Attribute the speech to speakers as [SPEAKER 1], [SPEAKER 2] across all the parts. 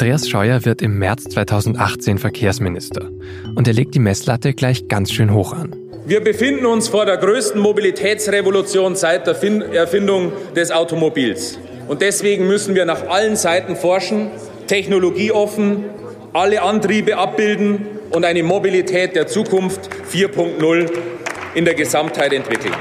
[SPEAKER 1] Andreas Scheuer wird im März 2018 Verkehrsminister und er legt die Messlatte gleich ganz schön hoch an.
[SPEAKER 2] Wir befinden uns vor der größten Mobilitätsrevolution seit der Erfindung des Automobils. Und deswegen müssen wir nach allen Seiten forschen, technologieoffen, alle Antriebe abbilden und eine Mobilität der Zukunft 4.0 in der Gesamtheit entwickeln.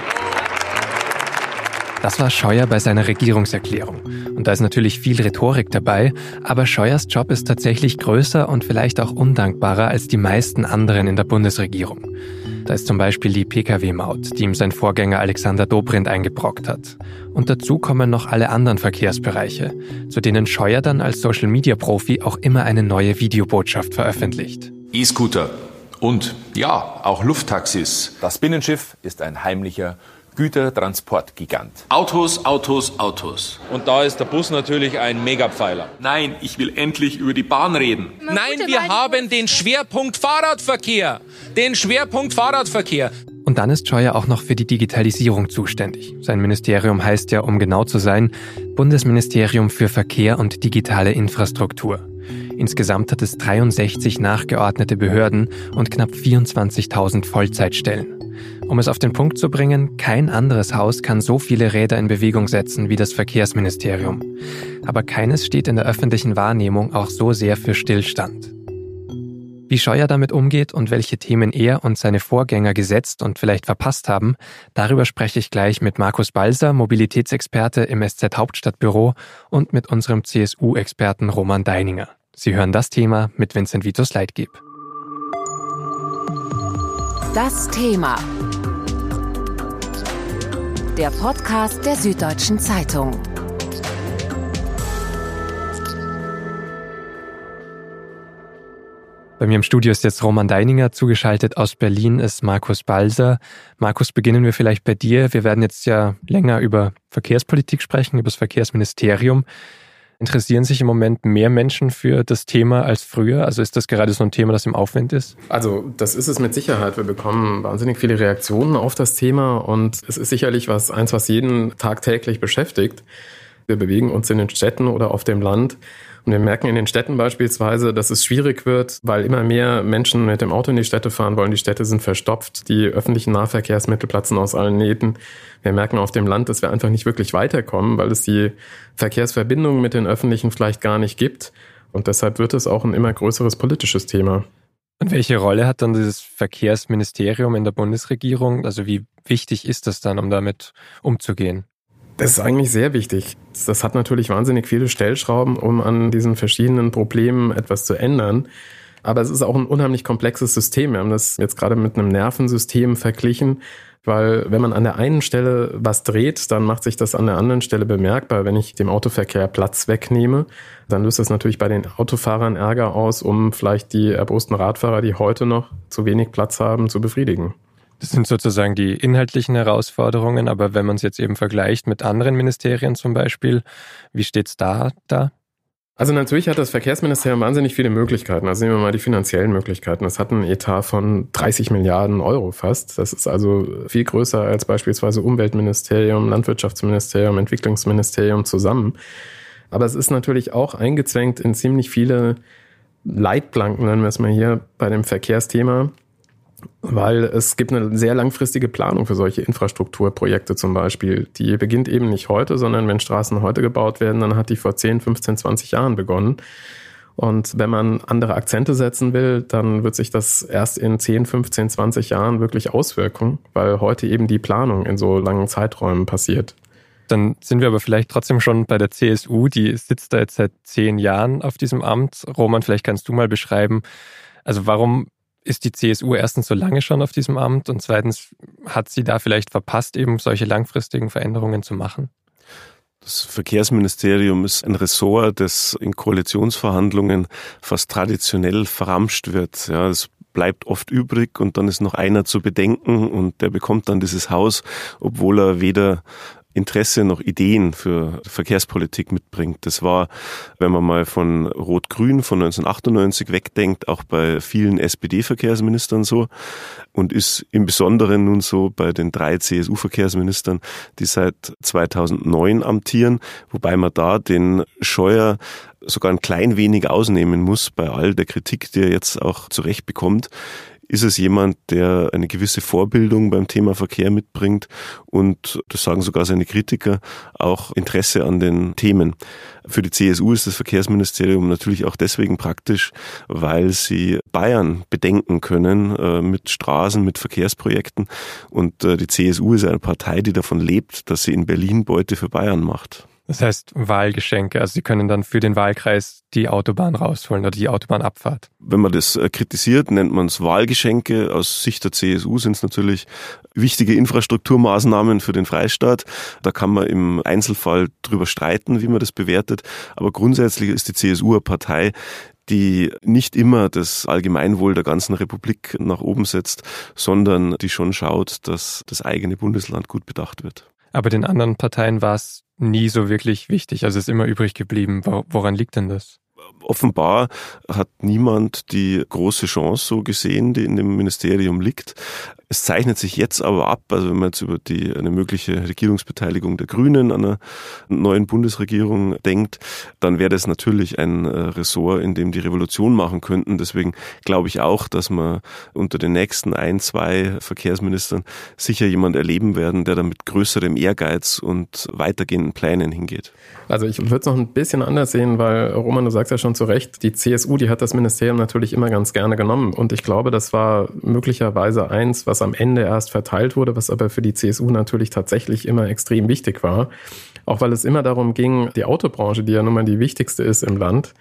[SPEAKER 1] Das war Scheuer bei seiner Regierungserklärung. Und da ist natürlich viel Rhetorik dabei, aber Scheuers Job ist tatsächlich größer und vielleicht auch undankbarer als die meisten anderen in der Bundesregierung. Da ist zum Beispiel die Pkw-Maut, die ihm sein Vorgänger Alexander Dobrindt eingebrockt hat. Und dazu kommen noch alle anderen Verkehrsbereiche, zu denen Scheuer dann als Social-Media-Profi auch immer eine neue Videobotschaft veröffentlicht.
[SPEAKER 3] E-Scooter und ja, auch Lufttaxis.
[SPEAKER 4] Das Binnenschiff ist ein heimlicher Gütertransportgigant.
[SPEAKER 3] Autos, Autos, Autos.
[SPEAKER 2] Und da ist der Bus natürlich ein Megapfeiler.
[SPEAKER 3] Nein, ich will endlich über die Bahn reden.
[SPEAKER 2] Nein, wir haben den Schwerpunkt Fahrradverkehr. Den Schwerpunkt Fahrradverkehr.
[SPEAKER 1] Und dann ist Scheuer auch noch für die Digitalisierung zuständig. Sein Ministerium heißt ja, um genau zu sein, Bundesministerium für Verkehr und digitale Infrastruktur. Insgesamt hat es 63 nachgeordnete Behörden und knapp 24.000 Vollzeitstellen. Um es auf den Punkt zu bringen, kein anderes Haus kann so viele Räder in Bewegung setzen wie das Verkehrsministerium. Aber keines steht in der öffentlichen Wahrnehmung auch so sehr für Stillstand. Wie Scheuer damit umgeht und welche Themen er und seine Vorgänger gesetzt und vielleicht verpasst haben, darüber spreche ich gleich mit Markus Balser, Mobilitätsexperte im SZ Hauptstadtbüro und mit unserem CSU-Experten Roman Deininger. Sie hören das Thema mit Vincent Vitus Leitgeb.
[SPEAKER 5] Das Thema. Der Podcast der Süddeutschen Zeitung.
[SPEAKER 1] Bei mir im Studio ist jetzt Roman Deininger, zugeschaltet aus Berlin ist Markus Balser. Markus, beginnen wir vielleicht bei dir. Wir werden jetzt ja länger über Verkehrspolitik sprechen, über das Verkehrsministerium. Interessieren sich im Moment mehr Menschen für das Thema als früher? Also ist das gerade so ein Thema, das im Aufwind ist?
[SPEAKER 6] Also das ist es mit Sicherheit. Wir bekommen wahnsinnig viele Reaktionen auf das Thema und es ist sicherlich was eins, was jeden tagtäglich beschäftigt. Wir bewegen uns in den Städten oder auf dem Land und wir merken in den Städten beispielsweise, dass es schwierig wird, weil immer mehr Menschen mit dem Auto in die Städte fahren wollen. Die Städte sind verstopft, die öffentlichen Nahverkehrsmittel platzen aus allen Nähten. Wir merken auf dem Land, dass wir einfach nicht wirklich weiterkommen, weil es die Verkehrsverbindungen mit den öffentlichen vielleicht gar nicht gibt. Und deshalb wird es auch ein immer größeres politisches Thema.
[SPEAKER 1] Und welche Rolle hat dann dieses Verkehrsministerium in der Bundesregierung? Also wie wichtig ist das dann, um damit umzugehen?
[SPEAKER 6] Das ist eigentlich sehr wichtig. Das hat natürlich wahnsinnig viele Stellschrauben, um an diesen verschiedenen Problemen etwas zu ändern. Aber es ist auch ein unheimlich komplexes System. Wir haben das jetzt gerade mit einem Nervensystem verglichen, weil wenn man an der einen Stelle was dreht, dann macht sich das an der anderen Stelle bemerkbar. Wenn ich dem Autoverkehr Platz wegnehme, dann löst das natürlich bei den Autofahrern Ärger aus, um vielleicht die erbosten Radfahrer, die heute noch zu wenig Platz haben, zu befriedigen.
[SPEAKER 1] Das sind sozusagen die inhaltlichen Herausforderungen, aber wenn man es jetzt eben vergleicht mit anderen Ministerien zum Beispiel, wie steht es da da?
[SPEAKER 6] Also natürlich hat das Verkehrsministerium wahnsinnig viele Möglichkeiten. Also nehmen wir mal die finanziellen Möglichkeiten. Es hat einen Etat von 30 Milliarden Euro fast. Das ist also viel größer als beispielsweise Umweltministerium, Landwirtschaftsministerium, Entwicklungsministerium zusammen. Aber es ist natürlich auch eingezwängt in ziemlich viele Leitplanken, nennen wir es mal hier, bei dem Verkehrsthema weil es gibt eine sehr langfristige Planung für solche Infrastrukturprojekte zum Beispiel. Die beginnt eben nicht heute, sondern wenn Straßen heute gebaut werden, dann hat die vor 10, 15, 20 Jahren begonnen. Und wenn man andere Akzente setzen will, dann wird sich das erst in 10, 15, 20 Jahren wirklich auswirken, weil heute eben die Planung in so langen Zeiträumen passiert.
[SPEAKER 1] Dann sind wir aber vielleicht trotzdem schon bei der CSU, die sitzt da jetzt seit zehn Jahren auf diesem Amt. Roman, vielleicht kannst du mal beschreiben, also warum ist die CSU erstens so lange schon auf diesem Amt und zweitens hat sie da vielleicht verpasst, eben solche langfristigen Veränderungen zu machen?
[SPEAKER 7] Das Verkehrsministerium ist ein Ressort, das in Koalitionsverhandlungen fast traditionell verramscht wird. Ja, es bleibt oft übrig und dann ist noch einer zu bedenken und der bekommt dann dieses Haus, obwohl er weder Interesse noch Ideen für Verkehrspolitik mitbringt. Das war, wenn man mal von Rot-Grün von 1998 wegdenkt, auch bei vielen SPD-Verkehrsministern so und ist im Besonderen nun so bei den drei CSU-Verkehrsministern, die seit 2009 amtieren, wobei man da den Scheuer sogar ein klein wenig ausnehmen muss bei all der Kritik, die er jetzt auch zurecht bekommt ist es jemand, der eine gewisse Vorbildung beim Thema Verkehr mitbringt und, das sagen sogar seine Kritiker, auch Interesse an den Themen. Für die CSU ist das Verkehrsministerium natürlich auch deswegen praktisch, weil sie Bayern bedenken können äh, mit Straßen, mit Verkehrsprojekten. Und äh, die CSU ist eine Partei, die davon lebt, dass sie in Berlin Beute für Bayern macht.
[SPEAKER 1] Das heißt Wahlgeschenke. Also Sie können dann für den Wahlkreis die Autobahn rausholen oder die Autobahnabfahrt.
[SPEAKER 7] Wenn man das äh, kritisiert, nennt man es Wahlgeschenke. Aus Sicht der CSU sind es natürlich wichtige Infrastrukturmaßnahmen für den Freistaat. Da kann man im Einzelfall drüber streiten, wie man das bewertet. Aber grundsätzlich ist die CSU eine Partei, die nicht immer das Allgemeinwohl der ganzen Republik nach oben setzt, sondern die schon schaut, dass das eigene Bundesland gut bedacht wird.
[SPEAKER 1] Aber den anderen Parteien war es nie so wirklich wichtig. Also ist immer übrig geblieben. Woran liegt denn das?
[SPEAKER 7] Offenbar hat niemand die große Chance so gesehen, die in dem Ministerium liegt. Es zeichnet sich jetzt aber ab, also wenn man jetzt über die, eine mögliche Regierungsbeteiligung der Grünen an einer neuen Bundesregierung denkt, dann wäre das natürlich ein äh, Ressort, in dem die Revolution machen könnten. Deswegen glaube ich auch, dass wir unter den nächsten ein, zwei Verkehrsministern sicher jemand erleben werden, der da mit größerem Ehrgeiz und weitergehenden Plänen hingeht.
[SPEAKER 6] Also ich würde es noch ein bisschen anders sehen, weil Roman, du sagst ja schon zu Recht, die CSU, die hat das Ministerium natürlich immer ganz gerne genommen. Und ich glaube, das war möglicherweise eins, was am Ende erst verteilt wurde, was aber für die CSU natürlich tatsächlich immer extrem wichtig war. Auch weil es immer darum ging, die Autobranche, die ja nun mal die wichtigste ist im Land,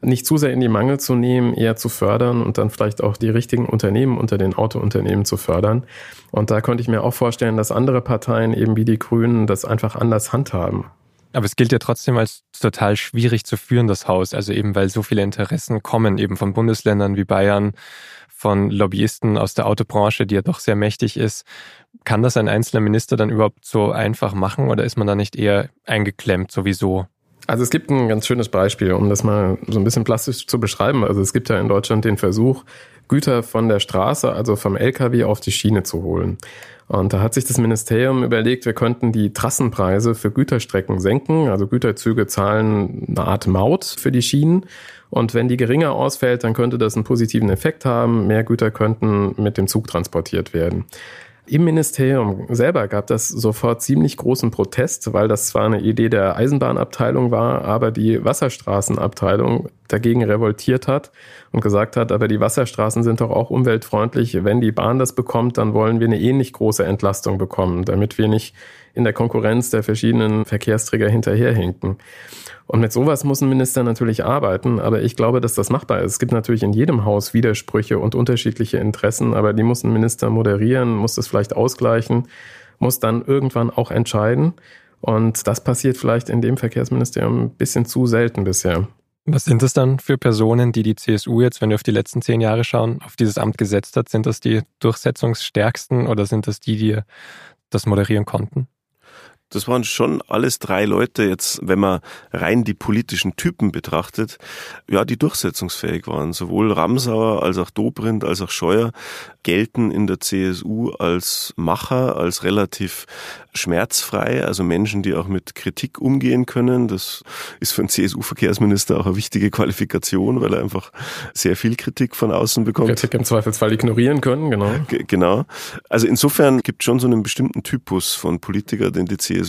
[SPEAKER 6] nicht zu sehr in die Mangel zu nehmen, eher zu fördern und dann vielleicht auch die richtigen Unternehmen unter den Autounternehmen zu fördern. Und da konnte ich mir auch vorstellen, dass andere Parteien eben wie die Grünen das einfach anders handhaben.
[SPEAKER 1] Aber es gilt ja trotzdem als total schwierig zu führen, das Haus. Also eben, weil so viele Interessen kommen, eben von Bundesländern wie Bayern, von Lobbyisten aus der Autobranche, die ja doch sehr mächtig ist. Kann das ein einzelner Minister dann überhaupt so einfach machen oder ist man da nicht eher eingeklemmt sowieso?
[SPEAKER 6] Also es gibt ein ganz schönes Beispiel, um das mal so ein bisschen plastisch zu beschreiben. Also es gibt ja in Deutschland den Versuch, Güter von der Straße, also vom LKW auf die Schiene zu holen. Und da hat sich das Ministerium überlegt, wir könnten die Trassenpreise für Güterstrecken senken. Also Güterzüge zahlen eine Art Maut für die Schienen. Und wenn die geringer ausfällt, dann könnte das einen positiven Effekt haben. Mehr Güter könnten mit dem Zug transportiert werden. Im Ministerium selber gab das sofort ziemlich großen Protest, weil das zwar eine Idee der Eisenbahnabteilung war, aber die Wasserstraßenabteilung dagegen revoltiert hat und gesagt hat, aber die Wasserstraßen sind doch auch umweltfreundlich. Wenn die Bahn das bekommt, dann wollen wir eine ähnlich große Entlastung bekommen, damit wir nicht in der Konkurrenz der verschiedenen Verkehrsträger hinterherhinken. Und mit sowas muss ein Minister natürlich arbeiten, aber ich glaube, dass das machbar ist. Es gibt natürlich in jedem Haus Widersprüche und unterschiedliche Interessen, aber die muss ein Minister moderieren, muss das vielleicht ausgleichen, muss dann irgendwann auch entscheiden. Und das passiert vielleicht in dem Verkehrsministerium ein bisschen zu selten bisher.
[SPEAKER 1] Was sind das dann für Personen, die die CSU jetzt, wenn wir auf die letzten zehn Jahre schauen, auf dieses Amt gesetzt hat? Sind das die durchsetzungsstärksten oder sind das die, die das moderieren konnten?
[SPEAKER 7] Das waren schon alles drei Leute jetzt, wenn man rein die politischen Typen betrachtet, ja, die durchsetzungsfähig waren. Sowohl Ramsauer als auch Dobrindt als auch Scheuer gelten in der CSU als Macher, als relativ schmerzfrei, also Menschen, die auch mit Kritik umgehen können. Das ist für einen CSU-Verkehrsminister auch eine wichtige Qualifikation, weil er einfach sehr viel Kritik von außen bekommt.
[SPEAKER 6] Kritik im Zweifelsfall ignorieren können, genau.
[SPEAKER 7] G genau. Also insofern gibt es schon so einen bestimmten Typus von Politiker, den die CSU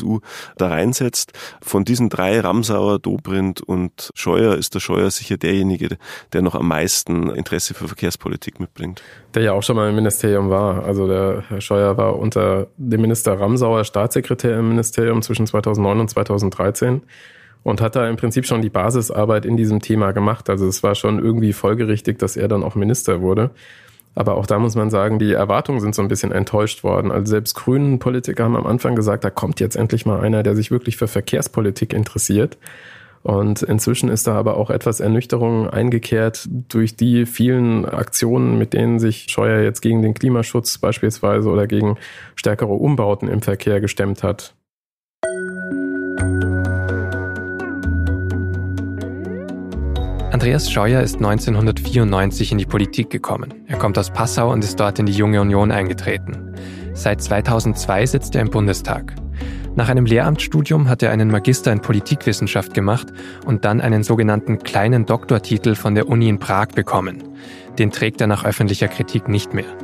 [SPEAKER 7] da reinsetzt. Von diesen drei, Ramsauer, Dobrindt und Scheuer, ist der Scheuer sicher derjenige, der noch am meisten Interesse für Verkehrspolitik mitbringt.
[SPEAKER 6] Der ja auch schon mal im Ministerium war. Also der Herr Scheuer war unter dem Minister Ramsauer Staatssekretär im Ministerium zwischen 2009 und 2013 und hat da im Prinzip schon die Basisarbeit in diesem Thema gemacht. Also es war schon irgendwie folgerichtig, dass er dann auch Minister wurde. Aber auch da muss man sagen, die Erwartungen sind so ein bisschen enttäuscht worden. Also selbst grünen Politiker haben am Anfang gesagt, da kommt jetzt endlich mal einer, der sich wirklich für Verkehrspolitik interessiert. Und inzwischen ist da aber auch etwas Ernüchterung eingekehrt durch die vielen Aktionen, mit denen sich Scheuer jetzt gegen den Klimaschutz beispielsweise oder gegen stärkere Umbauten im Verkehr gestemmt hat.
[SPEAKER 1] Andreas Scheuer ist 1994 in die Politik gekommen. Er kommt aus Passau und ist dort in die Junge Union eingetreten. Seit 2002 sitzt er im Bundestag. Nach einem Lehramtsstudium hat er einen Magister in Politikwissenschaft gemacht und dann einen sogenannten kleinen Doktortitel von der Uni in Prag bekommen. Den trägt er nach öffentlicher Kritik nicht mehr.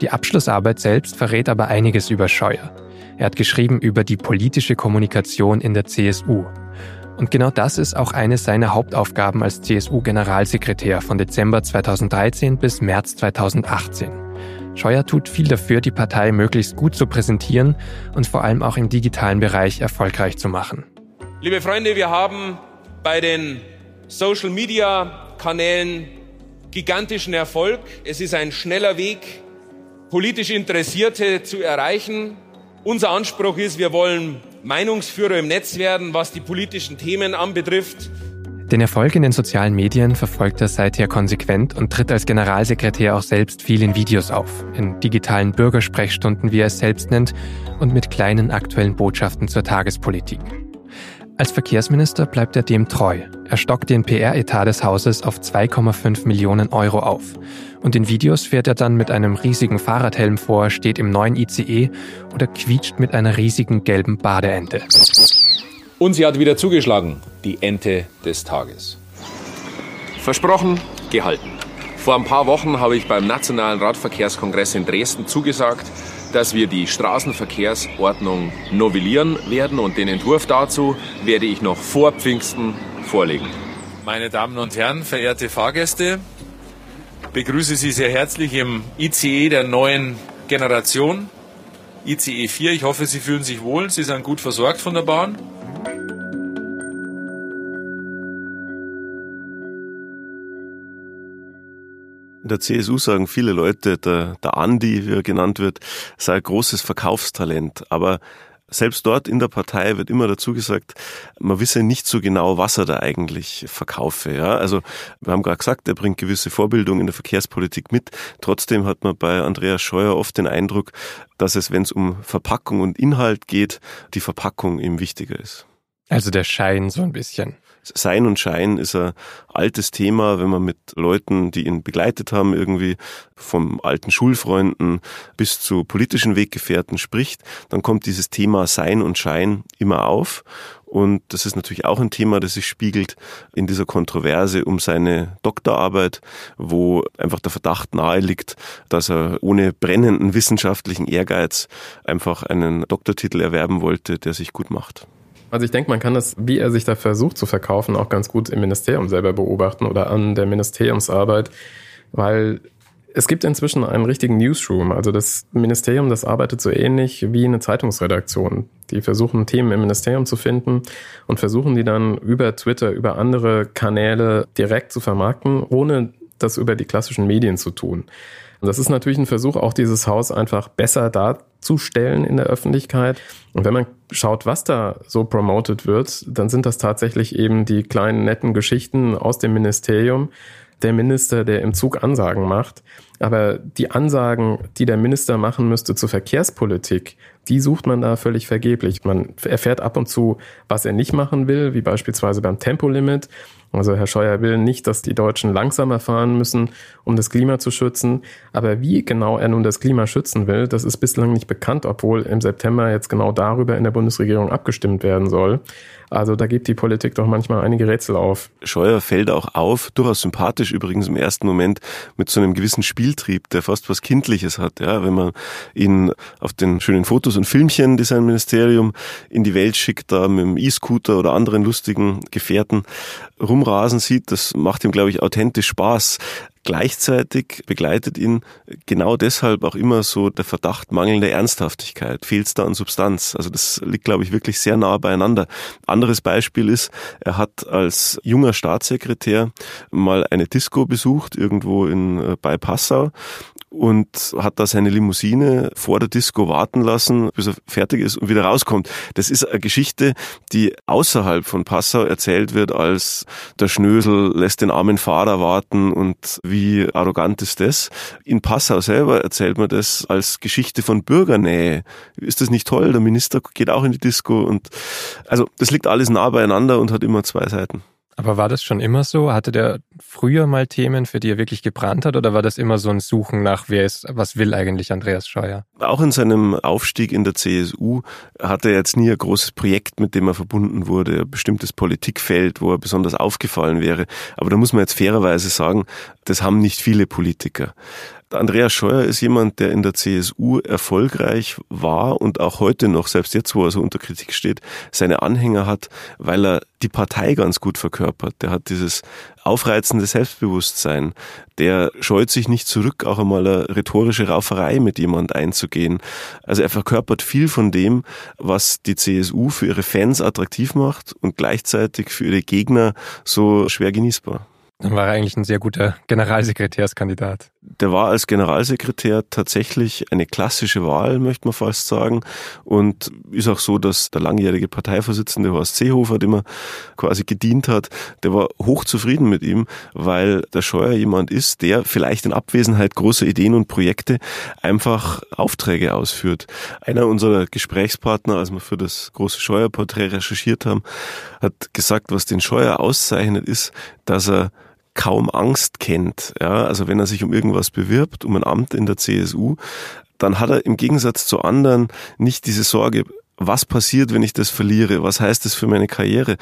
[SPEAKER 1] Die Abschlussarbeit selbst verrät aber einiges über Scheuer. Er hat geschrieben über die politische Kommunikation in der CSU. Und genau das ist auch eine seiner Hauptaufgaben als CSU-Generalsekretär von Dezember 2013 bis März 2018. Scheuer tut viel dafür, die Partei möglichst gut zu präsentieren und vor allem auch im digitalen Bereich erfolgreich zu machen.
[SPEAKER 2] Liebe Freunde, wir haben bei den Social-Media-Kanälen gigantischen Erfolg. Es ist ein schneller Weg, politisch Interessierte zu erreichen. Unser Anspruch ist, wir wollen Meinungsführer im Netz werden, was die politischen Themen anbetrifft.
[SPEAKER 1] Den Erfolg in den sozialen Medien verfolgt er seither konsequent und tritt als Generalsekretär auch selbst viel in Videos auf, in digitalen Bürgersprechstunden, wie er es selbst nennt, und mit kleinen aktuellen Botschaften zur Tagespolitik. Als Verkehrsminister bleibt er dem treu. Er stockt den PR-Etat des Hauses auf 2,5 Millionen Euro auf. Und in Videos fährt er dann mit einem riesigen Fahrradhelm vor, steht im neuen ICE oder quietscht mit einer riesigen gelben Badeente.
[SPEAKER 2] Und sie hat wieder zugeschlagen, die Ente des Tages.
[SPEAKER 3] Versprochen, gehalten. Vor ein paar Wochen habe ich beim Nationalen Radverkehrskongress in Dresden zugesagt, dass wir die Straßenverkehrsordnung novellieren werden und den Entwurf dazu werde ich noch vor Pfingsten vorlegen.
[SPEAKER 8] Meine Damen und Herren, verehrte Fahrgäste, begrüße Sie sehr herzlich im ICE der neuen Generation, ICE 4. Ich hoffe, Sie fühlen sich wohl, Sie sind gut versorgt von der Bahn.
[SPEAKER 7] In der CSU sagen viele Leute, der, der Andi, wie er genannt wird, sei ein großes Verkaufstalent. Aber selbst dort in der Partei wird immer dazu gesagt, man wisse nicht so genau, was er da eigentlich verkaufe. Ja? Also wir haben gerade gesagt, er bringt gewisse Vorbildung in der Verkehrspolitik mit. Trotzdem hat man bei Andreas Scheuer oft den Eindruck, dass es, wenn es um Verpackung und Inhalt geht, die Verpackung ihm wichtiger ist.
[SPEAKER 1] Also der Schein so ein bisschen.
[SPEAKER 7] Sein und Schein ist ein altes Thema, wenn man mit Leuten, die ihn begleitet haben, irgendwie vom alten Schulfreunden bis zu politischen Weggefährten spricht, dann kommt dieses Thema Sein und Schein immer auf. Und das ist natürlich auch ein Thema, das sich spiegelt in dieser Kontroverse um seine Doktorarbeit, wo einfach der Verdacht nahe liegt, dass er ohne brennenden wissenschaftlichen Ehrgeiz einfach einen Doktortitel erwerben wollte, der sich gut macht.
[SPEAKER 6] Also ich denke, man kann das, wie er sich da versucht zu verkaufen, auch ganz gut im Ministerium selber beobachten oder an der Ministeriumsarbeit, weil es gibt inzwischen einen richtigen Newsroom. Also das Ministerium, das arbeitet so ähnlich wie eine Zeitungsredaktion. Die versuchen Themen im Ministerium zu finden und versuchen die dann über Twitter, über andere Kanäle direkt zu vermarkten, ohne das über die klassischen Medien zu tun. Und das ist natürlich ein Versuch, auch dieses Haus einfach besser darzustellen in der Öffentlichkeit. Und wenn man schaut, was da so promoted wird, dann sind das tatsächlich eben die kleinen netten Geschichten aus dem Ministerium. Der Minister, der im Zug Ansagen macht. Aber die Ansagen, die der Minister machen müsste zur Verkehrspolitik, die sucht man da völlig vergeblich. Man erfährt ab und zu, was er nicht machen will, wie beispielsweise beim Tempolimit. Also Herr Scheuer will nicht, dass die Deutschen langsamer fahren müssen, um das Klima zu schützen. Aber wie genau er nun das Klima schützen will, das ist bislang nicht bekannt, obwohl im September jetzt genau darüber in der Bundesregierung abgestimmt werden soll. Also da gibt die Politik doch manchmal einige Rätsel auf.
[SPEAKER 7] Scheuer fällt auch auf, durchaus sympathisch übrigens im ersten Moment, mit so einem gewissen Spieltrieb, der fast was Kindliches hat. Ja, wenn man ihn auf den schönen Fotos und Filmchen, die sein Ministerium in die Welt schickt, da mit dem E-Scooter oder anderen lustigen Gefährten rumrasen sieht, das macht ihm, glaube ich, authentisch Spaß. Gleichzeitig begleitet ihn genau deshalb auch immer so der Verdacht mangelnder Ernsthaftigkeit. Fehlt es da an Substanz? Also das liegt, glaube ich, wirklich sehr nah beieinander. Anderes Beispiel ist, er hat als junger Staatssekretär mal eine Disco besucht, irgendwo in, äh, bei Passau und hat da seine Limousine vor der Disco warten lassen, bis er fertig ist und wieder rauskommt. Das ist eine Geschichte, die außerhalb von Passau erzählt wird als der Schnösel lässt den armen Fahrer warten und wie arrogant ist das. In Passau selber erzählt man das als Geschichte von Bürgernähe. Ist das nicht toll? Der Minister geht auch in die Disco und also das liegt alles nah beieinander und hat immer zwei Seiten.
[SPEAKER 1] Aber war das schon immer so? Hatte der früher mal Themen, für die er wirklich gebrannt hat, oder war das immer so ein Suchen nach, wer ist, was will eigentlich Andreas Scheuer?
[SPEAKER 7] Auch in seinem Aufstieg in der CSU hatte er jetzt nie ein großes Projekt, mit dem er verbunden wurde, ein bestimmtes Politikfeld, wo er besonders aufgefallen wäre. Aber da muss man jetzt fairerweise sagen, das haben nicht viele Politiker. Andreas Scheuer ist jemand, der in der CSU erfolgreich war und auch heute noch, selbst jetzt, wo er so unter Kritik steht, seine Anhänger hat, weil er die Partei ganz gut verkörpert. Der hat dieses aufreizende Selbstbewusstsein. Der scheut sich nicht zurück, auch einmal eine rhetorische Rauferei mit jemand einzugehen. Also er verkörpert viel von dem, was die CSU für ihre Fans attraktiv macht und gleichzeitig für ihre Gegner so schwer genießbar.
[SPEAKER 1] Dann war er eigentlich ein sehr guter Generalsekretärskandidat.
[SPEAKER 7] Der war als Generalsekretär tatsächlich eine klassische Wahl, möchte man fast sagen. Und ist auch so, dass der langjährige Parteivorsitzende Horst Seehofer, dem er quasi gedient hat, der war hochzufrieden mit ihm, weil der Scheuer jemand ist, der vielleicht in Abwesenheit großer Ideen und Projekte einfach Aufträge ausführt. Einer unserer Gesprächspartner, als wir für das große Scheuerporträt recherchiert haben, hat gesagt, was den Scheuer auszeichnet, ist, dass er kaum Angst kennt. Ja, also wenn er sich um irgendwas bewirbt, um ein Amt in der CSU, dann hat er im Gegensatz zu anderen nicht diese Sorge, was passiert, wenn ich das verliere? Was heißt das für meine Karriere?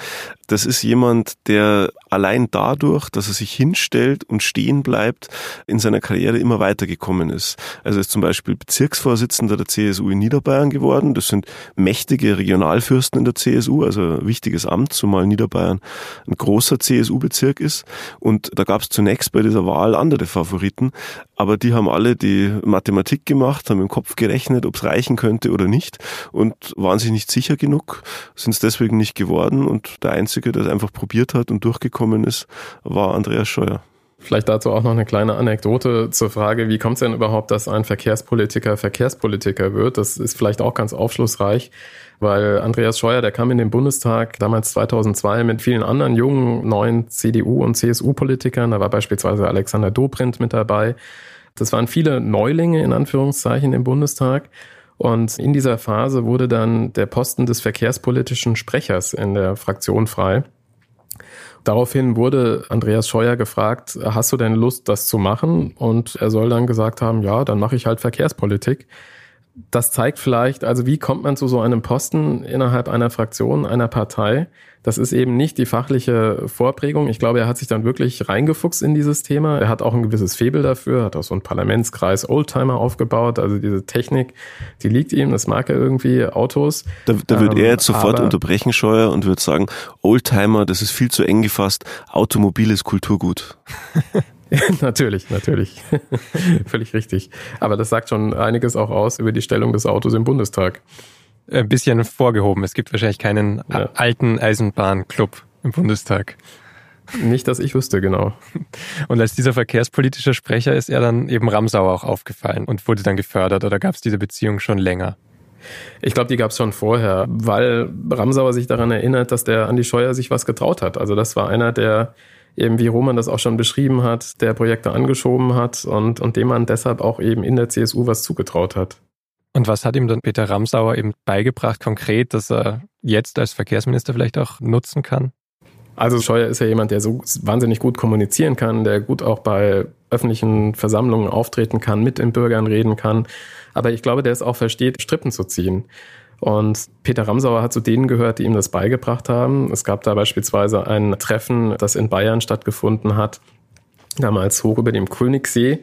[SPEAKER 7] Das ist jemand, der allein dadurch, dass er sich hinstellt und stehen bleibt, in seiner Karriere immer weitergekommen ist. Also er ist zum Beispiel Bezirksvorsitzender der CSU in Niederbayern geworden. Das sind mächtige Regionalfürsten in der CSU, also ein wichtiges Amt, zumal Niederbayern ein großer CSU-Bezirk ist. Und da gab es zunächst bei dieser Wahl andere Favoriten, aber die haben alle die Mathematik gemacht, haben im Kopf gerechnet, ob es reichen könnte oder nicht und waren sich nicht sicher genug, sind es deswegen nicht geworden und der Einzige, der es einfach probiert hat und durchgekommen ist, war Andreas Scheuer.
[SPEAKER 6] Vielleicht dazu auch noch eine kleine Anekdote zur Frage, wie kommt es denn überhaupt, dass ein Verkehrspolitiker Verkehrspolitiker wird? Das ist vielleicht auch ganz aufschlussreich, weil Andreas Scheuer, der kam in den Bundestag damals 2002 mit vielen anderen jungen, neuen CDU- und CSU-Politikern. Da war beispielsweise Alexander Dobrindt mit dabei. Das waren viele Neulinge in Anführungszeichen im Bundestag. Und in dieser Phase wurde dann der Posten des verkehrspolitischen Sprechers in der Fraktion frei. Daraufhin wurde Andreas Scheuer gefragt, hast du denn Lust, das zu machen? Und er soll dann gesagt haben, ja, dann mache ich halt Verkehrspolitik. Das zeigt vielleicht, also wie kommt man zu so einem Posten innerhalb einer Fraktion, einer Partei? Das ist eben nicht die fachliche Vorprägung. Ich glaube, er hat sich dann wirklich reingefuchst in dieses Thema. Er hat auch ein gewisses Febel dafür, hat auch so einen Parlamentskreis Oldtimer aufgebaut. Also diese Technik, die liegt ihm, das mag er irgendwie, Autos.
[SPEAKER 7] Da, da wird ähm, er jetzt sofort unterbrechen, Scheuer, und wird sagen, Oldtimer, das ist viel zu eng gefasst. Automobil ist Kulturgut.
[SPEAKER 6] natürlich, natürlich. Völlig richtig. Aber das sagt schon einiges auch aus über die Stellung des Autos im Bundestag
[SPEAKER 1] ein bisschen vorgehoben. Es gibt wahrscheinlich keinen ja. alten Eisenbahnclub im Bundestag.
[SPEAKER 6] Nicht, dass ich wüsste, genau.
[SPEAKER 1] Und als dieser verkehrspolitische Sprecher ist er dann eben Ramsauer auch aufgefallen und wurde dann gefördert oder gab es diese Beziehung schon länger?
[SPEAKER 6] Ich glaube, die gab es schon vorher, weil Ramsauer sich daran erinnert, dass der Andi Scheuer sich was getraut hat. Also das war einer, der eben wie Roman das auch schon beschrieben hat, der Projekte angeschoben hat und, und dem man deshalb auch eben in der CSU was zugetraut hat.
[SPEAKER 1] Und was hat ihm dann Peter Ramsauer eben beigebracht, konkret, dass er jetzt als Verkehrsminister vielleicht auch nutzen kann?
[SPEAKER 6] Also Scheuer ist ja jemand, der so wahnsinnig gut kommunizieren kann, der gut auch bei öffentlichen Versammlungen auftreten kann, mit den Bürgern reden kann. Aber ich glaube, der es auch versteht, Strippen zu ziehen. Und Peter Ramsauer hat zu denen gehört, die ihm das beigebracht haben. Es gab da beispielsweise ein Treffen, das in Bayern stattgefunden hat, damals hoch über dem Königssee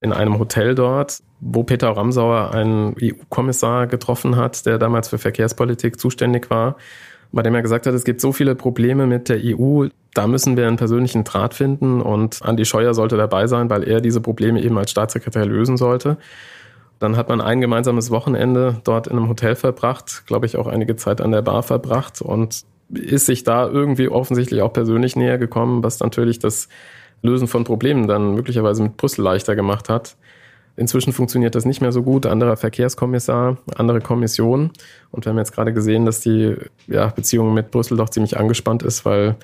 [SPEAKER 6] in einem Hotel dort, wo Peter Ramsauer einen EU-Kommissar getroffen hat, der damals für Verkehrspolitik zuständig war, bei dem er gesagt hat, es gibt so viele Probleme mit der EU, da müssen wir einen persönlichen Draht finden und Andi Scheuer sollte dabei sein, weil er diese Probleme eben als Staatssekretär lösen sollte. Dann hat man ein gemeinsames Wochenende dort in einem Hotel verbracht, glaube ich auch einige Zeit an der Bar verbracht und ist sich da irgendwie offensichtlich auch persönlich näher gekommen, was natürlich das Lösen von Problemen dann möglicherweise mit Brüssel leichter gemacht hat. Inzwischen funktioniert das nicht mehr so gut. Anderer Verkehrskommissar, andere Kommission. Und wir haben jetzt gerade gesehen, dass die ja, Beziehung mit Brüssel doch ziemlich angespannt ist, weil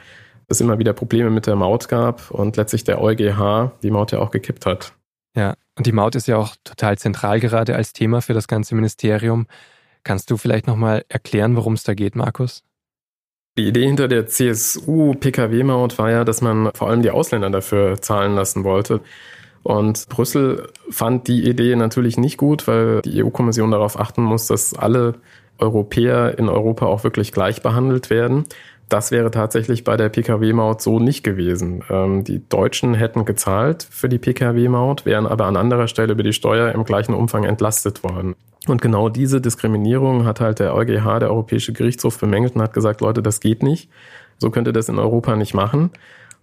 [SPEAKER 6] es immer wieder Probleme mit der Maut gab und letztlich der EuGH die Maut ja auch gekippt hat.
[SPEAKER 1] Ja, und die Maut ist ja auch total zentral gerade als Thema für das ganze Ministerium. Kannst du vielleicht nochmal erklären, worum es da geht, Markus?
[SPEAKER 6] Die Idee hinter der CSU-Pkw-Maut war ja, dass man vor allem die Ausländer dafür zahlen lassen wollte. Und Brüssel fand die Idee natürlich nicht gut, weil die EU-Kommission darauf achten muss, dass alle Europäer in Europa auch wirklich gleich behandelt werden. Das wäre tatsächlich bei der Pkw-Maut so nicht gewesen. Ähm, die Deutschen hätten gezahlt für die Pkw-Maut, wären aber an anderer Stelle über die Steuer im gleichen Umfang entlastet worden. Und genau diese Diskriminierung hat halt der EuGH, der Europäische Gerichtshof, bemängelt und hat gesagt, Leute, das geht nicht. So könnt ihr das in Europa nicht machen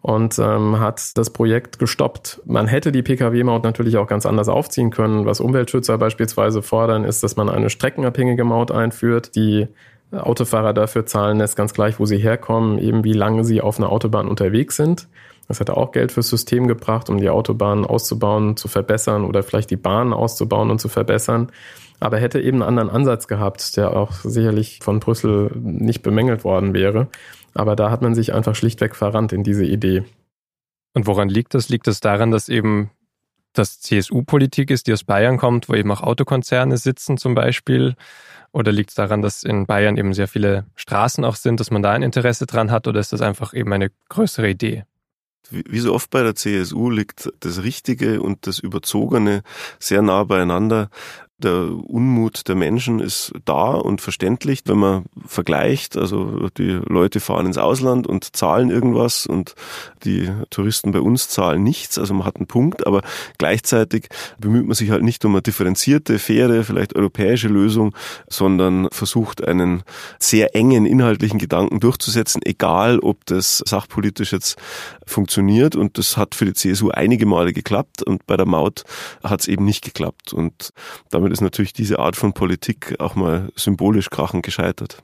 [SPEAKER 6] und ähm, hat das Projekt gestoppt. Man hätte die Pkw-Maut natürlich auch ganz anders aufziehen können. Was Umweltschützer beispielsweise fordern, ist, dass man eine streckenabhängige Maut einführt, die Autofahrer dafür zahlen lässt, ganz gleich, wo sie herkommen, eben wie lange sie auf einer Autobahn unterwegs sind. Das hätte auch Geld fürs System gebracht, um die Autobahnen auszubauen, zu verbessern oder vielleicht die Bahnen auszubauen und zu verbessern. Aber hätte eben einen anderen Ansatz gehabt, der auch sicherlich von Brüssel nicht bemängelt worden wäre. Aber da hat man sich einfach schlichtweg verrannt in diese Idee.
[SPEAKER 1] Und woran liegt das? Liegt das daran, dass eben das CSU-Politik ist, die aus Bayern kommt, wo eben auch Autokonzerne sitzen zum Beispiel? Oder liegt es daran, dass in Bayern eben sehr viele Straßen auch sind, dass man da ein Interesse dran hat? Oder ist das einfach eben eine größere Idee?
[SPEAKER 7] Wie so oft bei der CSU liegt das Richtige und das Überzogene sehr nah beieinander. Der Unmut der Menschen ist da und verständlich, wenn man vergleicht. Also die Leute fahren ins Ausland und zahlen irgendwas und die Touristen bei uns zahlen nichts. Also man hat einen Punkt, aber gleichzeitig bemüht man sich halt nicht um eine differenzierte, faire, vielleicht europäische Lösung, sondern versucht einen sehr engen inhaltlichen Gedanken durchzusetzen, egal ob das sachpolitisch jetzt funktioniert. Und das hat für die CSU einige Male geklappt und bei der Maut hat es eben nicht geklappt. Und damit damit ist natürlich diese Art von Politik auch mal symbolisch krachend gescheitert.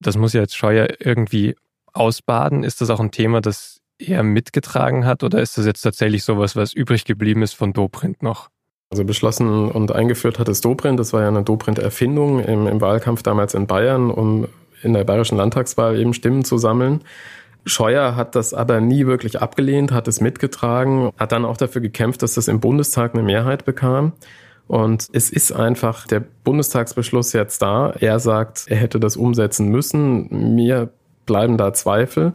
[SPEAKER 1] Das muss ja jetzt Scheuer irgendwie ausbaden. Ist das auch ein Thema, das er mitgetragen hat oder ist das jetzt tatsächlich sowas, was übrig geblieben ist von Dobrindt noch?
[SPEAKER 6] Also beschlossen und eingeführt hat es Dobrindt. Das war ja eine Dobrindt-Erfindung im, im Wahlkampf damals in Bayern, um in der bayerischen Landtagswahl eben Stimmen zu sammeln. Scheuer hat das aber nie wirklich abgelehnt, hat es mitgetragen, hat dann auch dafür gekämpft, dass das im Bundestag eine Mehrheit bekam. Und es ist einfach der Bundestagsbeschluss jetzt da. Er sagt, er hätte das umsetzen müssen. Mir bleiben da Zweifel.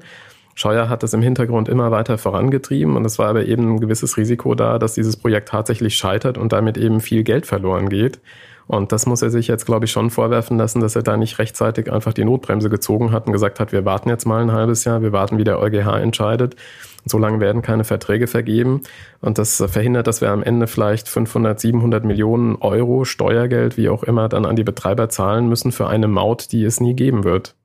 [SPEAKER 6] Scheuer hat das im Hintergrund immer weiter vorangetrieben und es war aber eben ein gewisses Risiko da, dass dieses Projekt tatsächlich scheitert und damit eben viel Geld verloren geht. Und das muss er sich jetzt, glaube ich, schon vorwerfen lassen, dass er da nicht rechtzeitig einfach die Notbremse gezogen hat und gesagt hat, wir warten jetzt mal ein halbes Jahr, wir warten, wie der EuGH entscheidet. So lange werden keine Verträge vergeben. Und das verhindert, dass wir am Ende vielleicht 500, 700 Millionen Euro Steuergeld, wie auch immer, dann an die Betreiber zahlen müssen für eine Maut, die es nie geben wird.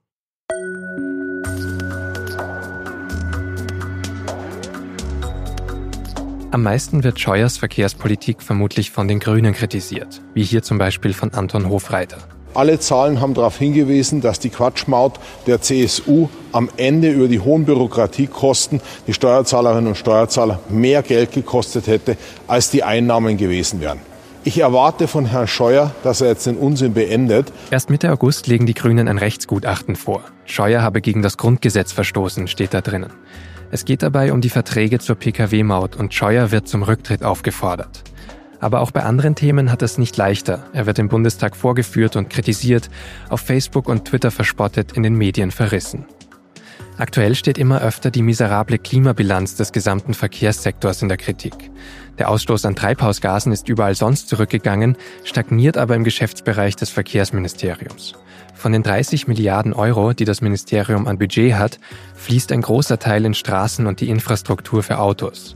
[SPEAKER 1] Am meisten wird Scheuers Verkehrspolitik vermutlich von den Grünen kritisiert, wie hier zum Beispiel von Anton Hofreiter.
[SPEAKER 9] Alle Zahlen haben darauf hingewiesen, dass die Quatschmaut der CSU am Ende über die hohen Bürokratiekosten die Steuerzahlerinnen und Steuerzahler mehr Geld gekostet hätte, als die Einnahmen gewesen wären. Ich erwarte von Herrn Scheuer, dass er jetzt den Unsinn beendet.
[SPEAKER 1] Erst Mitte August legen die Grünen ein Rechtsgutachten vor. Scheuer habe gegen das Grundgesetz verstoßen, steht da drinnen. Es geht dabei um die Verträge zur Pkw-Maut und Scheuer wird zum Rücktritt aufgefordert. Aber auch bei anderen Themen hat es nicht leichter. Er wird im Bundestag vorgeführt und kritisiert, auf Facebook und Twitter verspottet, in den Medien verrissen. Aktuell steht immer öfter die miserable Klimabilanz des gesamten Verkehrssektors in der Kritik. Der Ausstoß an Treibhausgasen ist überall sonst zurückgegangen, stagniert aber im Geschäftsbereich des Verkehrsministeriums. Von den 30 Milliarden Euro, die das Ministerium an Budget hat, fließt ein großer Teil in Straßen und die Infrastruktur für Autos.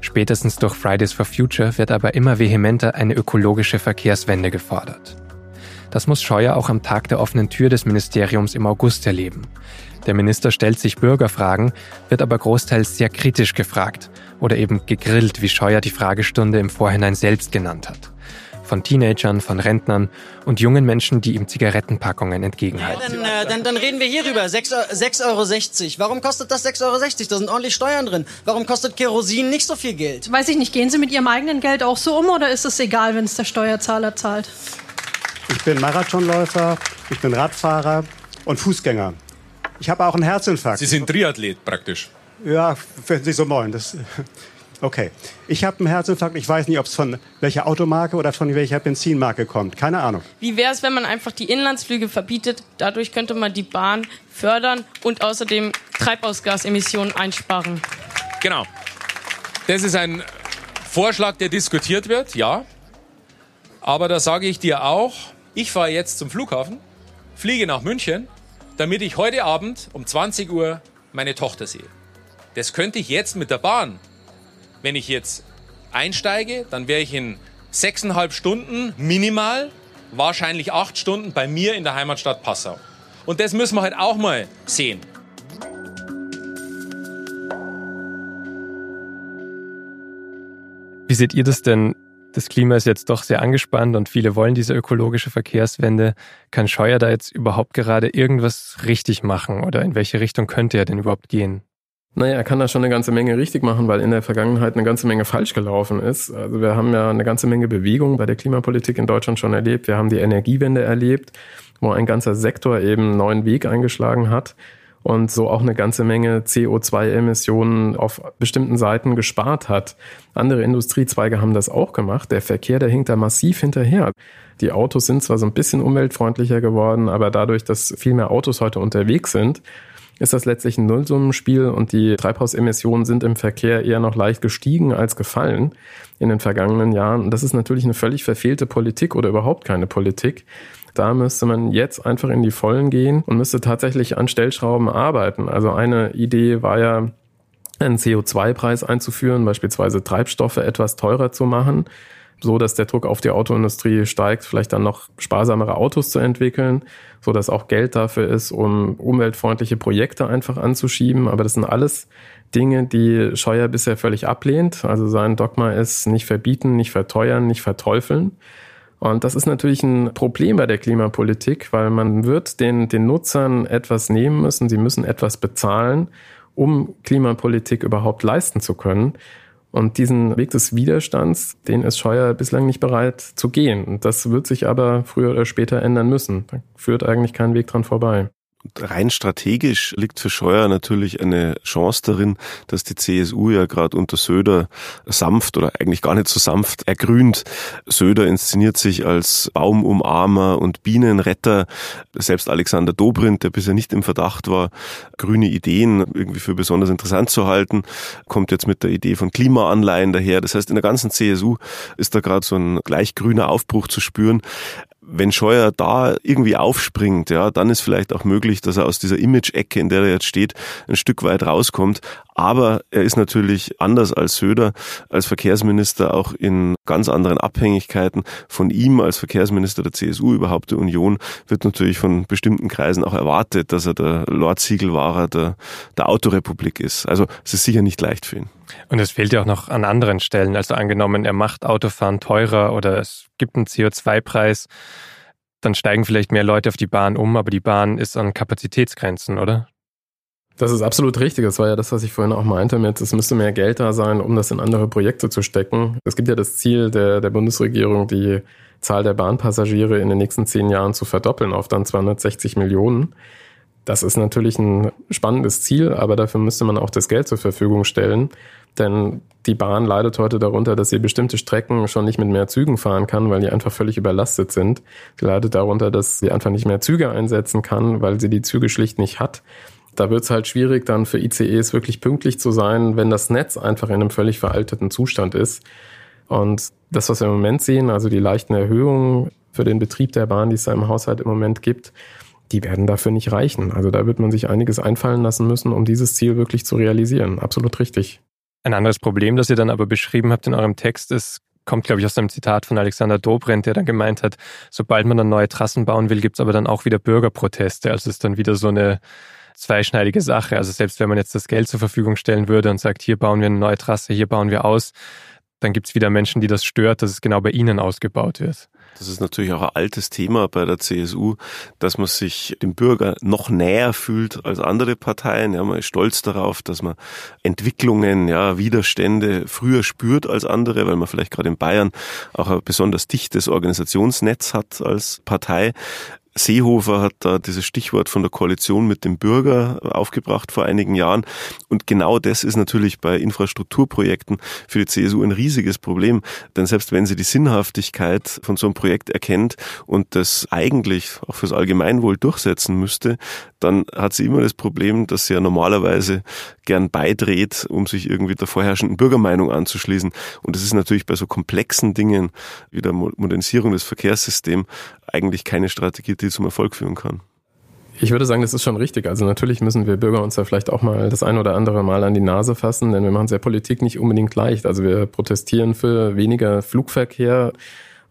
[SPEAKER 1] Spätestens durch Fridays for Future wird aber immer vehementer eine ökologische Verkehrswende gefordert. Das muss Scheuer auch am Tag der offenen Tür des Ministeriums im August erleben. Der Minister stellt sich Bürgerfragen, wird aber großteils sehr kritisch gefragt oder eben gegrillt, wie Scheuer die Fragestunde im Vorhinein selbst genannt hat. Von Teenagern, von Rentnern und jungen Menschen, die ihm Zigarettenpackungen entgegenhalten.
[SPEAKER 10] Ja, dann, äh, dann, dann reden wir hierüber. 6,60 Euro. Warum kostet das 6,60 Euro? Da sind ordentlich Steuern drin. Warum kostet Kerosin nicht so viel Geld?
[SPEAKER 11] Weiß ich nicht, gehen Sie mit Ihrem eigenen Geld auch so um oder ist es egal, wenn es der Steuerzahler zahlt?
[SPEAKER 12] Ich bin Marathonläufer, ich bin Radfahrer und Fußgänger. Ich habe auch einen Herzinfarkt.
[SPEAKER 8] Sie sind Triathlet praktisch.
[SPEAKER 12] Ja, wenn Sie so wollen. Das, okay. Ich habe einen Herzinfarkt. Ich weiß nicht, ob es von welcher Automarke oder von welcher Benzinmarke kommt. Keine Ahnung.
[SPEAKER 13] Wie wäre es, wenn man einfach die Inlandsflüge verbietet? Dadurch könnte man die Bahn fördern und außerdem Treibhausgasemissionen einsparen.
[SPEAKER 8] Genau. Das ist ein Vorschlag, der diskutiert wird, ja. Aber da sage ich dir auch, ich fahre jetzt zum Flughafen, fliege nach München, damit ich heute Abend um 20 Uhr meine Tochter sehe. Das könnte ich jetzt mit der Bahn. Wenn ich jetzt einsteige, dann wäre ich in sechseinhalb Stunden minimal, wahrscheinlich acht Stunden bei mir in der Heimatstadt Passau. Und das müssen wir halt auch mal sehen.
[SPEAKER 1] Wie seht ihr das denn? Das Klima ist jetzt doch sehr angespannt und viele wollen diese ökologische Verkehrswende. Kann Scheuer da jetzt überhaupt gerade irgendwas richtig machen oder in welche Richtung könnte er denn überhaupt gehen?
[SPEAKER 6] Naja, er kann da schon eine ganze Menge richtig machen, weil in der Vergangenheit eine ganze Menge falsch gelaufen ist. Also wir haben ja eine ganze Menge Bewegung bei der Klimapolitik in Deutschland schon erlebt. Wir haben die Energiewende erlebt, wo ein ganzer Sektor eben einen neuen Weg eingeschlagen hat und so auch eine ganze Menge CO2-Emissionen auf bestimmten Seiten gespart hat. Andere Industriezweige haben das auch gemacht. Der Verkehr, der hinkt da massiv hinterher. Die Autos sind zwar so ein bisschen umweltfreundlicher geworden, aber dadurch, dass viel mehr Autos heute unterwegs sind, ist das letztlich ein Nullsummenspiel und die Treibhausemissionen sind im Verkehr eher noch leicht gestiegen als gefallen in den vergangenen Jahren. Und das ist natürlich eine völlig verfehlte Politik oder überhaupt keine Politik. Da müsste man jetzt einfach in die Vollen gehen und müsste tatsächlich an Stellschrauben arbeiten. Also eine Idee war ja, einen CO2-Preis einzuführen, beispielsweise Treibstoffe etwas teurer zu machen, so dass der Druck auf die Autoindustrie steigt, vielleicht dann noch sparsamere Autos zu entwickeln, so dass auch Geld dafür ist, um umweltfreundliche Projekte einfach anzuschieben. Aber das sind alles Dinge, die Scheuer bisher völlig ablehnt. Also sein Dogma ist nicht verbieten, nicht verteuern, nicht verteufeln. Und das ist natürlich ein Problem bei der Klimapolitik, weil man wird den, den Nutzern etwas nehmen müssen, sie müssen etwas bezahlen, um Klimapolitik überhaupt leisten zu können. Und diesen Weg des Widerstands, den ist Scheuer bislang nicht bereit zu gehen. Und das wird sich aber früher oder später ändern müssen. Da führt eigentlich kein Weg dran vorbei
[SPEAKER 7] rein strategisch liegt für Scheuer natürlich eine Chance darin, dass die CSU ja gerade unter Söder sanft oder eigentlich gar nicht so sanft ergrünt. Söder inszeniert sich als Baumumarmer und Bienenretter. Selbst Alexander Dobrindt, der bisher nicht im Verdacht war, grüne Ideen irgendwie für besonders interessant zu halten, kommt jetzt mit der Idee von Klimaanleihen daher. Das heißt, in der ganzen CSU ist da gerade so ein gleich grüner Aufbruch zu spüren wenn Scheuer da irgendwie aufspringt, ja, dann ist vielleicht auch möglich, dass er aus dieser Image-Ecke, in der er jetzt steht, ein Stück weit rauskommt. Aber er ist natürlich anders als Söder, als Verkehrsminister auch in ganz anderen Abhängigkeiten. Von ihm als Verkehrsminister der CSU, überhaupt der Union, wird natürlich von bestimmten Kreisen auch erwartet, dass er der Lord Siegelwahrer der, der Autorepublik ist. Also es ist sicher nicht leicht für ihn.
[SPEAKER 1] Und es fehlt ja auch noch an anderen Stellen. Also angenommen, er macht Autofahren teurer oder es gibt einen CO2-Preis, dann steigen vielleicht mehr Leute auf die Bahn um, aber die Bahn ist an Kapazitätsgrenzen, oder?
[SPEAKER 6] Das ist absolut richtig. Das war ja das, was ich vorhin auch meinte es müsste mehr Geld da sein, um das in andere Projekte zu stecken. Es gibt ja das Ziel der, der Bundesregierung, die Zahl der Bahnpassagiere in den nächsten zehn Jahren zu verdoppeln auf dann 260 Millionen. Das ist natürlich ein spannendes Ziel, aber dafür müsste man auch das Geld zur Verfügung stellen. Denn die Bahn leidet heute darunter, dass sie bestimmte Strecken schon nicht mit mehr Zügen fahren kann, weil die einfach völlig überlastet sind. Sie leidet darunter, dass sie einfach nicht mehr Züge einsetzen kann, weil sie die Züge schlicht nicht hat. Da wird es halt schwierig, dann für ICEs wirklich pünktlich zu sein, wenn das Netz einfach in einem völlig veralteten Zustand ist. Und das, was wir im Moment sehen, also die leichten Erhöhungen für den Betrieb der Bahn, die es da im Haushalt im Moment gibt, die werden dafür nicht reichen. Also da wird man sich einiges einfallen lassen müssen, um dieses Ziel wirklich zu realisieren. Absolut richtig.
[SPEAKER 1] Ein anderes Problem, das ihr dann aber beschrieben habt in eurem Text, ist, kommt, glaube ich, aus einem Zitat von Alexander Dobrindt, der dann gemeint hat, sobald man dann neue Trassen bauen will, gibt es aber dann auch wieder Bürgerproteste. Also es ist dann wieder so eine zweischneidige Sache. Also selbst wenn man jetzt das Geld zur Verfügung stellen würde und sagt, hier bauen wir eine neue Trasse, hier bauen wir aus, dann gibt es wieder Menschen, die das stört, dass es genau bei ihnen ausgebaut wird.
[SPEAKER 7] Das ist natürlich auch ein altes Thema bei der CSU, dass man sich dem Bürger noch näher fühlt als andere Parteien. Ja, man ist stolz darauf, dass man Entwicklungen, ja, Widerstände früher spürt als andere, weil man vielleicht gerade in Bayern auch ein besonders dichtes Organisationsnetz hat als Partei. Seehofer hat da dieses Stichwort von der Koalition mit dem Bürger aufgebracht vor einigen Jahren. Und genau das ist natürlich bei Infrastrukturprojekten für die CSU ein riesiges Problem. Denn selbst wenn sie die Sinnhaftigkeit von so einem Projekt erkennt und das eigentlich auch fürs Allgemeinwohl durchsetzen müsste, dann hat sie immer das Problem, dass sie ja normalerweise gern beidreht, um sich irgendwie der vorherrschenden Bürgermeinung anzuschließen. Und das ist natürlich bei so komplexen Dingen wie der Modernisierung des Verkehrssystems eigentlich keine Strategie, die zum Erfolg führen kann.
[SPEAKER 6] Ich würde sagen, das ist schon richtig. Also natürlich müssen wir Bürger uns da vielleicht auch mal das ein oder andere Mal an die Nase fassen, denn wir machen es ja Politik nicht unbedingt leicht. Also wir protestieren für weniger Flugverkehr,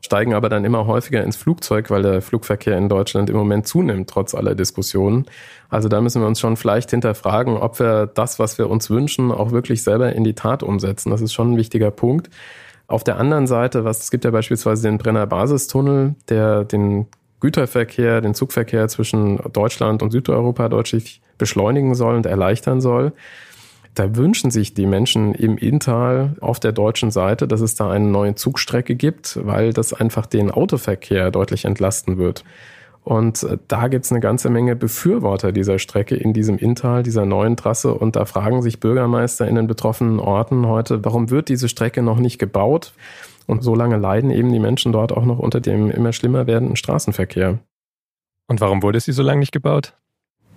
[SPEAKER 6] steigen aber dann immer häufiger ins Flugzeug, weil der Flugverkehr in Deutschland im Moment zunimmt, trotz aller Diskussionen. Also da müssen wir uns schon vielleicht hinterfragen, ob wir das, was wir uns wünschen, auch wirklich selber in die Tat umsetzen. Das ist schon ein wichtiger Punkt. Auf der anderen Seite, was es gibt ja beispielsweise den Brenner Basistunnel, der den Güterverkehr, den Zugverkehr zwischen Deutschland und Südeuropa deutlich beschleunigen soll und erleichtern soll. Da wünschen sich die Menschen im Inntal auf der deutschen Seite, dass es da eine neue Zugstrecke gibt, weil das einfach den Autoverkehr deutlich entlasten wird. Und äh, da gibt's eine ganze Menge Befürworter dieser Strecke in diesem Inntal, dieser neuen Trasse. Und da fragen sich Bürgermeister in den betroffenen Orten heute, warum wird diese Strecke noch nicht gebaut? Und so lange leiden eben die Menschen dort auch noch unter dem immer schlimmer werdenden Straßenverkehr.
[SPEAKER 1] Und warum wurde sie so lange nicht gebaut?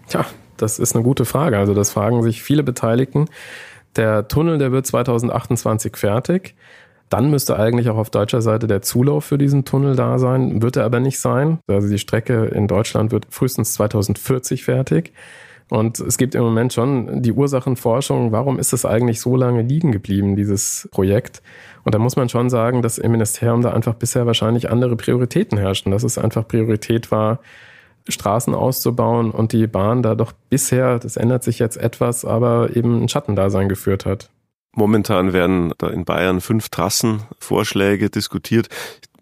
[SPEAKER 6] Tja, das ist eine gute Frage. Also das fragen sich viele Beteiligten. Der Tunnel, der wird 2028 fertig. Dann müsste eigentlich auch auf deutscher Seite der Zulauf für diesen Tunnel da sein. Wird er aber nicht sein. Also die Strecke in Deutschland wird frühestens 2040 fertig. Und es gibt im Moment schon die Ursachenforschung, warum ist es eigentlich so lange liegen geblieben, dieses Projekt? Und da muss man schon sagen, dass im Ministerium da einfach bisher wahrscheinlich andere Prioritäten herrschen, dass es einfach Priorität war, Straßen auszubauen und die Bahn da doch bisher, das ändert sich jetzt etwas, aber eben ein Schattendasein geführt hat.
[SPEAKER 7] Momentan werden da in Bayern fünf Trassenvorschläge diskutiert.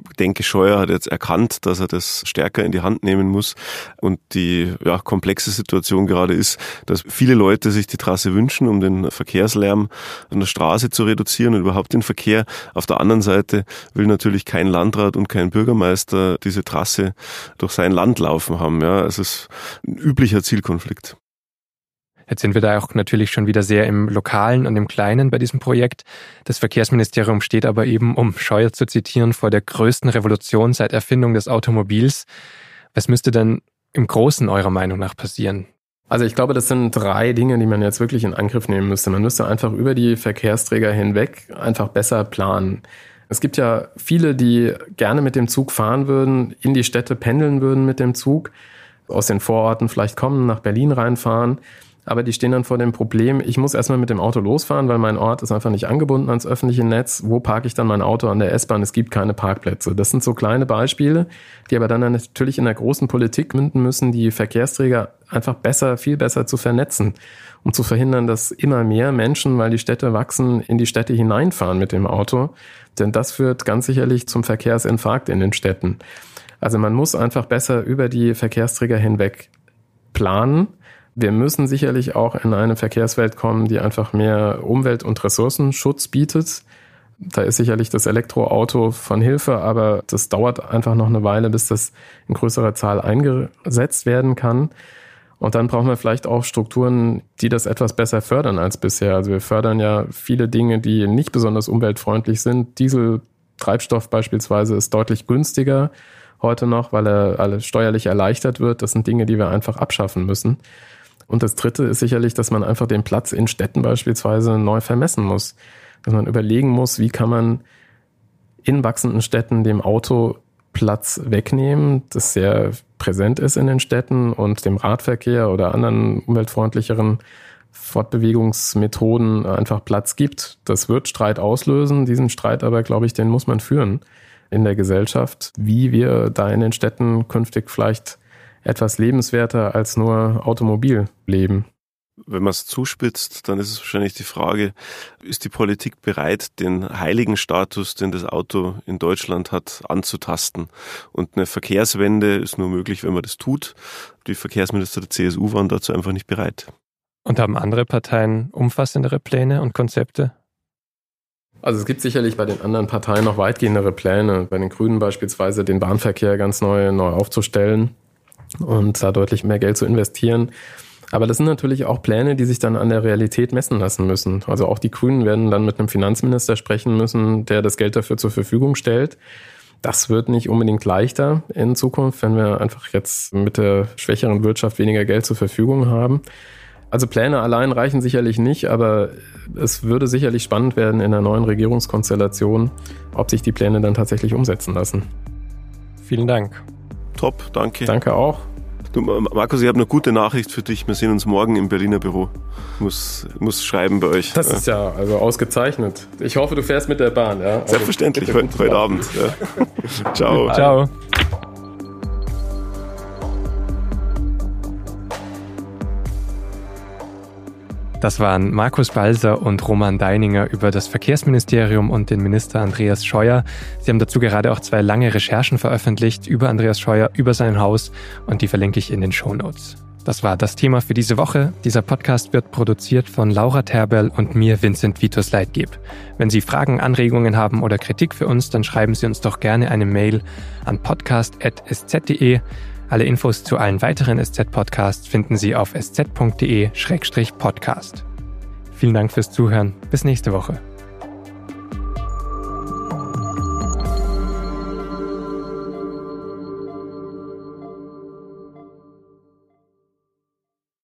[SPEAKER 7] Ich denke, Scheuer hat jetzt erkannt, dass er das stärker in die Hand nehmen muss. Und die ja, komplexe Situation gerade ist, dass viele Leute sich die Trasse wünschen, um den Verkehrslärm an der Straße zu reduzieren und überhaupt den Verkehr. Auf der anderen Seite will natürlich kein Landrat und kein Bürgermeister diese Trasse durch sein Land laufen haben. Ja, es ist ein üblicher Zielkonflikt.
[SPEAKER 1] Jetzt sind wir da auch natürlich schon wieder sehr im Lokalen und im Kleinen bei diesem Projekt. Das Verkehrsministerium steht aber eben, um Scheuer zu zitieren, vor der größten Revolution seit Erfindung des Automobils. Was müsste denn im Großen eurer Meinung nach passieren?
[SPEAKER 6] Also ich glaube, das sind drei Dinge, die man jetzt wirklich in Angriff nehmen müsste. Man müsste einfach über die Verkehrsträger hinweg einfach besser planen. Es gibt ja viele, die gerne mit dem Zug fahren würden, in die Städte pendeln würden mit dem Zug, aus den Vororten vielleicht kommen, nach Berlin reinfahren aber die stehen dann vor dem Problem, ich muss erstmal mit dem Auto losfahren, weil mein Ort ist einfach nicht angebunden ans öffentliche Netz. Wo parke ich dann mein Auto an der S-Bahn? Es gibt keine Parkplätze. Das sind so kleine Beispiele, die aber dann natürlich in der großen Politik münden müssen, die Verkehrsträger einfach besser, viel besser zu vernetzen, um zu verhindern, dass immer mehr Menschen, weil die Städte wachsen, in die Städte hineinfahren mit dem Auto. Denn das führt ganz sicherlich zum Verkehrsinfarkt in den Städten. Also man muss einfach besser über die Verkehrsträger hinweg planen wir müssen sicherlich auch in eine Verkehrswelt kommen, die einfach mehr Umwelt- und Ressourcenschutz bietet. Da ist sicherlich das Elektroauto von Hilfe, aber das dauert einfach noch eine Weile, bis das in größerer Zahl eingesetzt werden kann. Und dann brauchen wir vielleicht auch Strukturen, die das etwas besser fördern als bisher. Also wir fördern ja viele Dinge, die nicht besonders umweltfreundlich sind. Dieseltreibstoff beispielsweise ist deutlich günstiger heute noch, weil er alles steuerlich erleichtert wird. Das sind Dinge, die wir einfach abschaffen müssen. Und das Dritte ist sicherlich, dass man einfach den Platz in Städten beispielsweise neu vermessen muss. Dass man überlegen muss, wie kann man in wachsenden Städten dem Auto Platz wegnehmen, das sehr präsent ist in den Städten und dem Radverkehr oder anderen umweltfreundlicheren Fortbewegungsmethoden einfach Platz gibt. Das wird Streit auslösen. Diesen Streit aber, glaube ich, den muss man führen in der Gesellschaft, wie wir da in den Städten künftig vielleicht etwas lebenswerter als nur Automobilleben.
[SPEAKER 7] Wenn man es zuspitzt, dann ist es wahrscheinlich die Frage, ist die Politik bereit, den heiligen Status, den das Auto in Deutschland hat, anzutasten? Und eine Verkehrswende ist nur möglich, wenn man das tut. Die Verkehrsminister der CSU waren dazu einfach nicht bereit.
[SPEAKER 1] Und haben andere Parteien umfassendere Pläne und Konzepte?
[SPEAKER 6] Also es gibt sicherlich bei den anderen Parteien noch weitgehendere Pläne. Bei den Grünen beispielsweise den Bahnverkehr ganz neu, neu aufzustellen und da deutlich mehr Geld zu investieren. Aber das sind natürlich auch Pläne, die sich dann an der Realität messen lassen müssen. Also auch die Grünen werden dann mit einem Finanzminister sprechen müssen, der das Geld dafür zur Verfügung stellt. Das wird nicht unbedingt leichter in Zukunft, wenn wir einfach jetzt mit der schwächeren Wirtschaft weniger Geld zur Verfügung haben. Also Pläne allein reichen sicherlich nicht, aber es würde sicherlich spannend werden in der neuen Regierungskonstellation, ob sich die Pläne dann tatsächlich umsetzen lassen.
[SPEAKER 1] Vielen Dank.
[SPEAKER 7] Top, danke.
[SPEAKER 6] Danke auch.
[SPEAKER 7] Du, Markus, ich habe eine gute Nachricht für dich. Wir sehen uns morgen im Berliner Büro. Muss, muss schreiben bei euch.
[SPEAKER 6] Das ja. ist ja also ausgezeichnet. Ich hoffe, du fährst mit der Bahn. Ja?
[SPEAKER 7] Also Selbstverständlich, heute, heute Abend. Ja. Ciao.
[SPEAKER 1] Ciao. Das waren Markus Balser und Roman Deininger über das Verkehrsministerium und den Minister Andreas Scheuer. Sie haben dazu gerade auch zwei lange Recherchen veröffentlicht über Andreas Scheuer, über sein Haus und die verlinke ich in den Show Notes. Das war das Thema für diese Woche. Dieser Podcast wird produziert von Laura Terberl und mir, Vincent Vitus Leitgeb. Wenn Sie Fragen, Anregungen haben oder Kritik für uns, dann schreiben Sie uns doch gerne eine Mail an podcast.sz.de. Alle Infos zu allen weiteren SZ-Podcasts finden Sie auf sz.de-podcast. Vielen Dank fürs Zuhören. Bis nächste Woche.